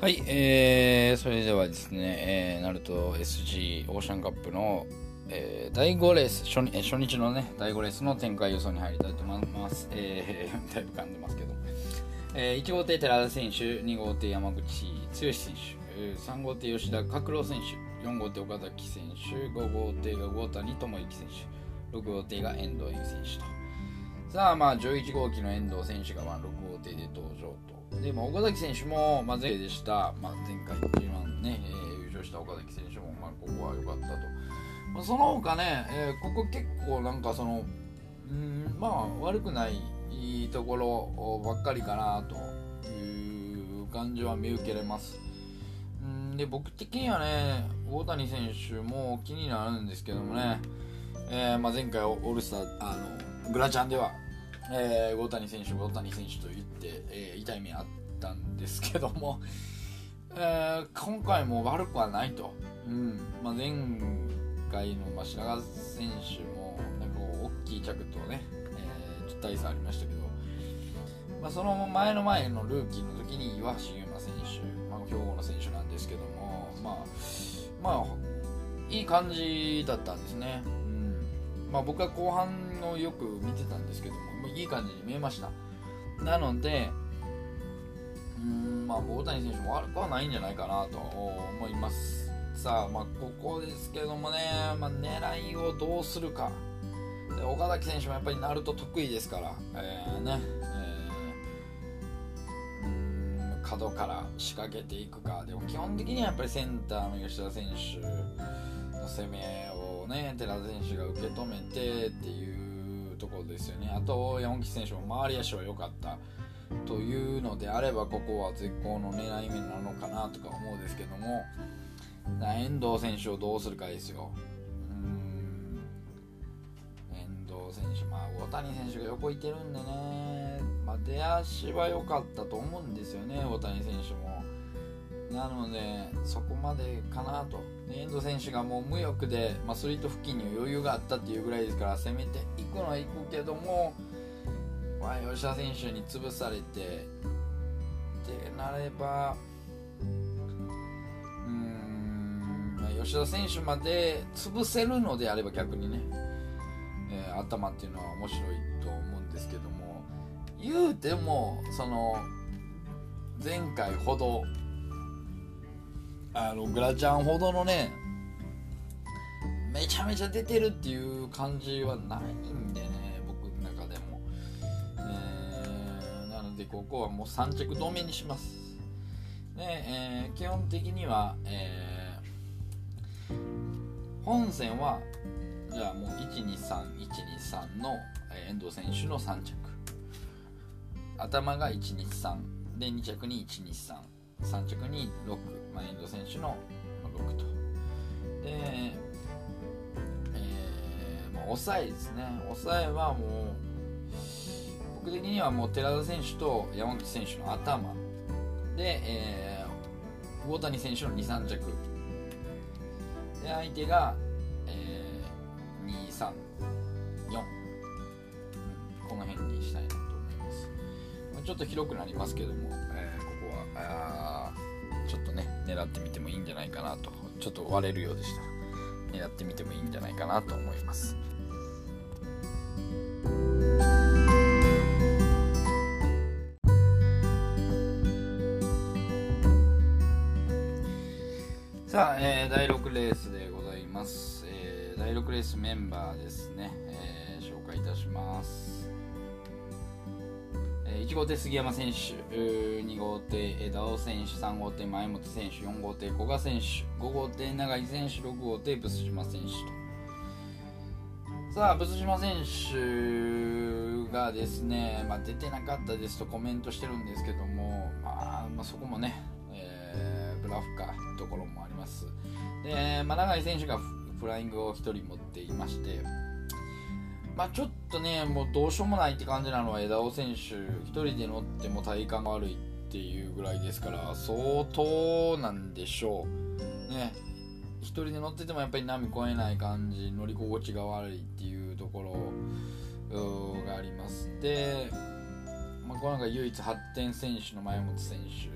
はい、えー、それではですね、えー、ナルト SG オーシャンカップの、えー、第5レース初日、初日のね、第5レースの展開予想に入りたいと思います。えー、だいぶ噛んでますけど。えー、1号艇寺田選手、2号艇山口剛選手、3号艇吉田拓郎選手、4号艇岡崎選手、5号艇が郷谷智之選手、6号艇が遠藤優選手と。さあ、まあ、11号機の遠藤選手が、まあ、6号艇で登場と。で、まあ、岡崎選手も、まあ、前でした、まあ、前回 G1 ね、えー、優勝した岡崎選手も、まあ、ここは良かったと。まあ、その他ね、えー、ここ結構なんかその、うん、まあ、悪くないところばっかりかなという感じは見受けれます。うんで僕的にはね、大谷選手も気になるんですけどもね、えーまあ、前回オールスターあのグラチャンでは、えー、大谷選手、大谷選手と言って、えー、痛い目あったんですけども、えー、今回も悪くはないと。うんまあ、前回の、まあ、白髪選手も、なんか大きい着とね、えー、ちょっと大差ありましたけど、まあ、その前の前のルーキーの時に岩橋優馬選手、まあ、兵庫の選手なんですけども、まあ、まあ、いい感じだったんですね。うんまあ、僕は後半のよく見てたんですけどもいい感じに見えました。なのでうんまあ大谷選手も悪くはないんじゃないかなと思います。さあまあここですけどもね、まあ、狙いをどうするか。岡崎選手もやっぱりナルト得意ですから、えー、ね、えー、角から仕掛けていくか。でも基本的にはやっぱりセンターの吉田選手の攻めをね寺田選手が受け止めてっていうところですよね。あと山口選手も周り足は良かったというのであればここは絶好の狙い目なのかなとか思うんですけども。遠藤選手をどうするかですよ。うん。遠藤選手まあ大谷選手が横いてるんでね、まあ、出足は良かったと思うんですよね大谷選手も。なのでそこまでかなと。遠藤選手がもう無欲で、まあ、スリート付近に余裕があったっていうぐらいですから攻めていくのはいくけども、まあ、吉田選手に潰されてってなればうん、まあ、吉田選手まで潰せるのであれば逆にね、えー、頭っていうのは面白いと思うんですけども言うてもその前回ほどあのグラちゃんほどのねめちゃめちゃ出てるっていう感じはないんでね僕の中でも、えー、なのでここはもう3着止めにします。で、えー、基本的には、えー、本戦はじゃあもう123123の、遠藤選手の3着。頭が123で2着に123 3着に6、まあ、遠藤選手の6と。で、えー、もう抑えですね。抑えはもう、僕的にはもう寺田選手と山口選手の頭で、えー、大谷選手の2、3着。で、相手が、えー、2、3、4。この辺にしたいなと思います。ちょっと広くなりますけども、えー、ここは、狙ってみてもいいんじゃないかなと。ちょっと割れるようでした。ら狙ってみてもいいんじゃないかなと思います。さあ、えー、第6レースでございます、えー、第6レースメンバーですね、えー、紹介いたします。1号艇杉山選手、2号艇枝尾選手、3号艇前本選手、4号艇古賀選手、5号艇永井選手、6号艇ブス島選手と。さあ、ブス島選手がですね、まあ、出てなかったですとコメントしてるんですけども、まあ、まあ、そこもね、えー、ブラフかところもあります。で、まあ、永井選手がフライングを1人持っていまして、まあ、ちょっとね、もうどうしようもないって感じなのは枝尾選手、1人で乗っても体感が悪いっていうぐらいですから、相当なんでしょう。ね、1人で乗っててもやっぱり波越えない感じ、乗り心地が悪いっていうところがあります。で、まあ、この中唯一発展選手の前本選手、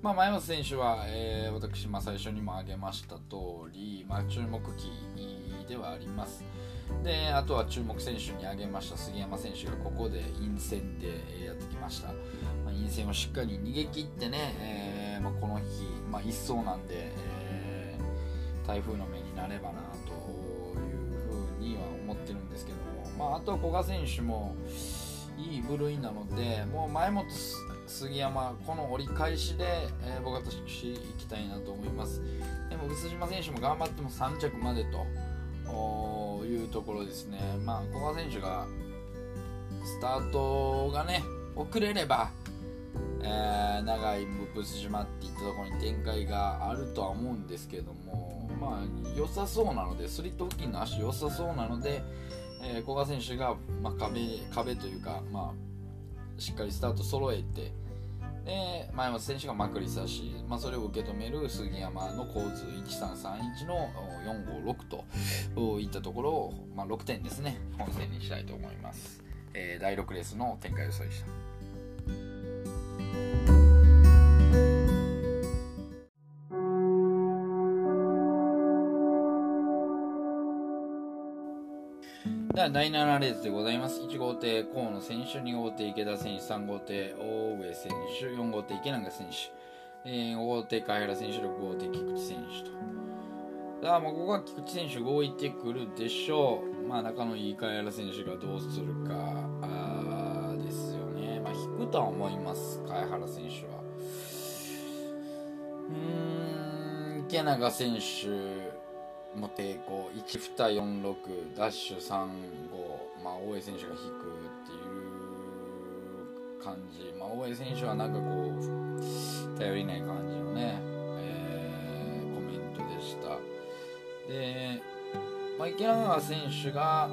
まあ、前本選手は、えー、私、最初にも挙げました通り、まあ、注目期ではありますであとは注目選手に挙げました杉山選手がここで陰線でやってきました、まあ、陰線をしっかり逃げ切ってね、えーまあ、この日、まあ、一層なんで、えー、台風の目になればなというふうには思ってるんですけども、まあ、あとは古賀選手もいい部類なのでもう前本杉山この折り返しで、えー、僕は私行きたいなと思います。でも薄島選手も頑張っても3着までというところですね。まあ古賀選手がスタートがね遅れれば、えー、長いブス島っていったところに展開があるとは思うんですけどもまあ良さそうなのでスリット付近の足良さそうなのでえー、古賀選手が、まあ、壁壁というか、まあ、しっかりスタート揃えてで前松選手がまくり差し、まあ、それを受け止める杉山の交通1331の456といったところを、まあ、6点ですね本戦にしたいと思います、えー、第6レースの展開予想でした。では第7レースでございます。1号艇河野選手、2号艇池田選手、3号艇大上選手、4号艇池永選手、えー、5号艇貝原選手、6号艇菊池選手と。だまあここは菊池選手動いてくるでしょう。まあ仲のいい貝原選手がどうするかあですよね。まあ引くとは思います、貝原選手は。うーん、池永選手、も抵抗1246ダッシュ35まあ大江選手が引くっていう感じ。まあ大江選手はなんかこう頼りない感じのね、えー、コメントでした。で、まあ、池永選手が、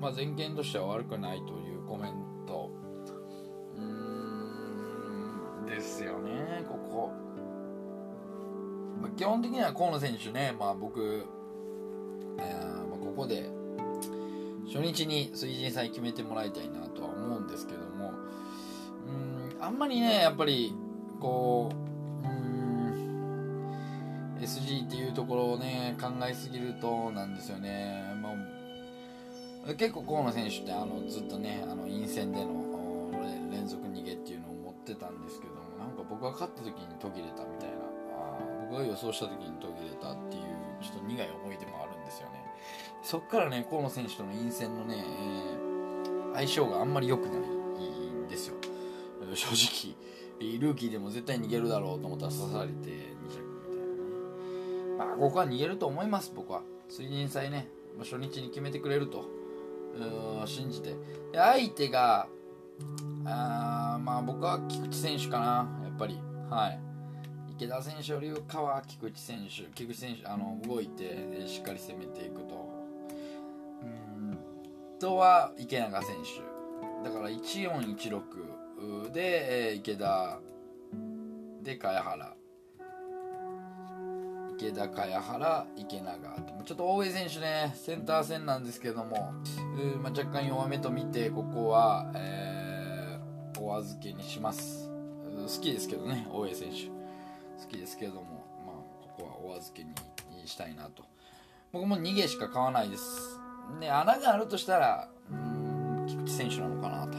まあ、前見としては悪くないというコメントうーんですよねここ。まあ、基本的には河野選手ね、まあ、僕、えーまあ、ここで初日に水神祭決めてもらいたいなとは思うんですけどもうんあんまりねやっぱりこううん SG っていうところをね考えすぎるとなんですよね、まあ、結構河野選手ってあのずっとねあの陰線での連続逃げっていうのを持ってたんですけどもなんか僕が勝った時に途切れたみたいな。僕が予想した時に途切れたっていうちょっと苦い思い出もあるんですよね。そっからね河野選手との陰線のね、えー、相性があんまり良くないんですよ。正直。ルーキーでも絶対逃げるだろうと思ったら刺されて2着みたいなね。まあここは逃げると思います僕は。水神祭ね。初日に決めてくれると。信じて。相手があまあ僕は菊池選手かなやっぱり。はい。池田選手よりかは菊池選手菊池選手あの動いてしっかり攻めていくと。うんとは池永選手。だから1416で、池田で茅原。池田茅原池永。ちょっと大江選手ねセンター戦なんですけども、まあ、若干弱めと見てここは、えー、お預けにします。好きですけどね大江選手。好きですけれども、まあ、ここはお預けにしたいなと。僕も逃げしか買わないです。で穴があるとしたらうん菊池選手なのかなと、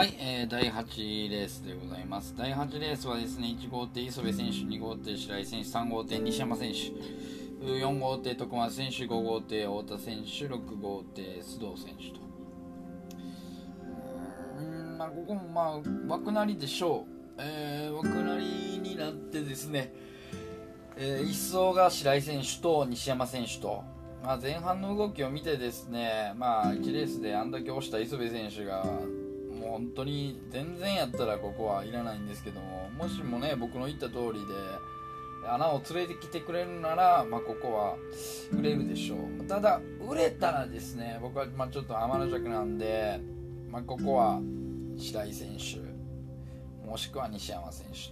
はい、えー、第8レースでございます。第8レースはですね、1号艇磯部選手、2号艇白井選手、3号艇西山選手、4号艇徳松選手、5号艇太田選手、6号艇須藤選手と。うん、まあ、ここもまあ、枠なりでしょう。えー、枠なりになってですね、えー、1走が白井選手と西山選手と、まあ、前半の動きを見てですね、まあ、1レースであんだけ押した磯部選手が本当に全然やったらここはいらないんですけどももしもね僕の言った通りで穴を連れてきてくれるなら、まあ、ここは売れるでしょう。ただ売れたらですね僕はまちょっと天の弱なんで、まあ、ここは白井選手もしくは西山選手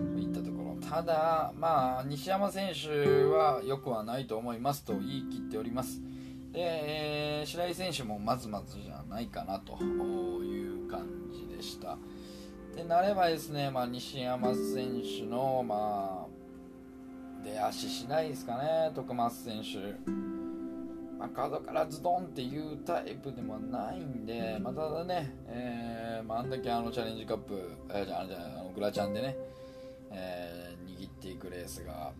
といったところ。ただまあ西山選手は良くはないと思いますと言い切っております。で、えー、白井選手もまずまずじゃないかなという感じでした。でなればですね、まあ、西山選手のまあ出足しないですかね徳松選手。まあ、角からズドンっていうタイプでもないんで、まあ、ただね、えーまあ、あんだけあのチャレンジカップ、えー、じゃあじゃあのグラチャンでね、えー、握っていくレースが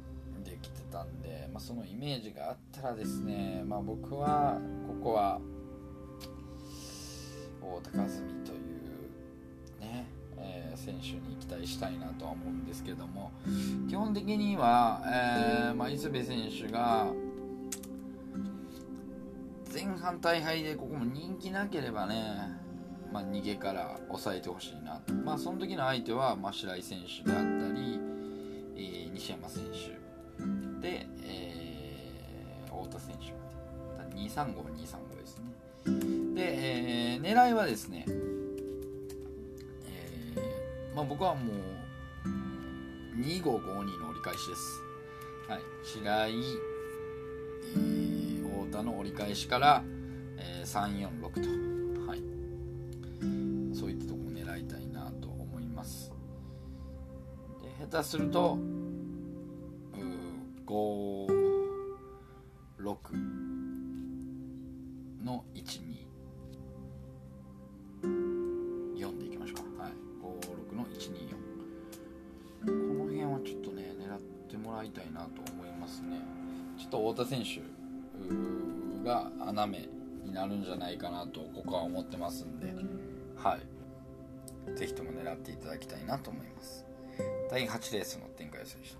たんで、まあ、そのイメージがあったらですね、まあ、僕はここは大高澄というね、えー、選手に期待したいなとは思うんですけども基本的には、えーまあ、磯部選手が前半大敗でここも人気なければね、まあ、逃げから抑えてほしいなまあその時の相手は、ま、白井選手であったり、えー、西山選手。で、えー、太田選手235、235ですね。で、えー、狙いはですね、えーまあ、僕はもう2552の折り返しです。はい。白井、えー太田の折り返しから、えー、346と、はい、そういったところを狙いたいなと思います。で下手すると56の12 4でいきましょうか、はい、56の124この辺はちょっとね狙ってもらいたいなと思いますね。ちょっと太田選手が穴目になるんじゃないかなとここは思ってますんで。はい。是非とも狙っていただきたいなと思います。第8レースの展開をする人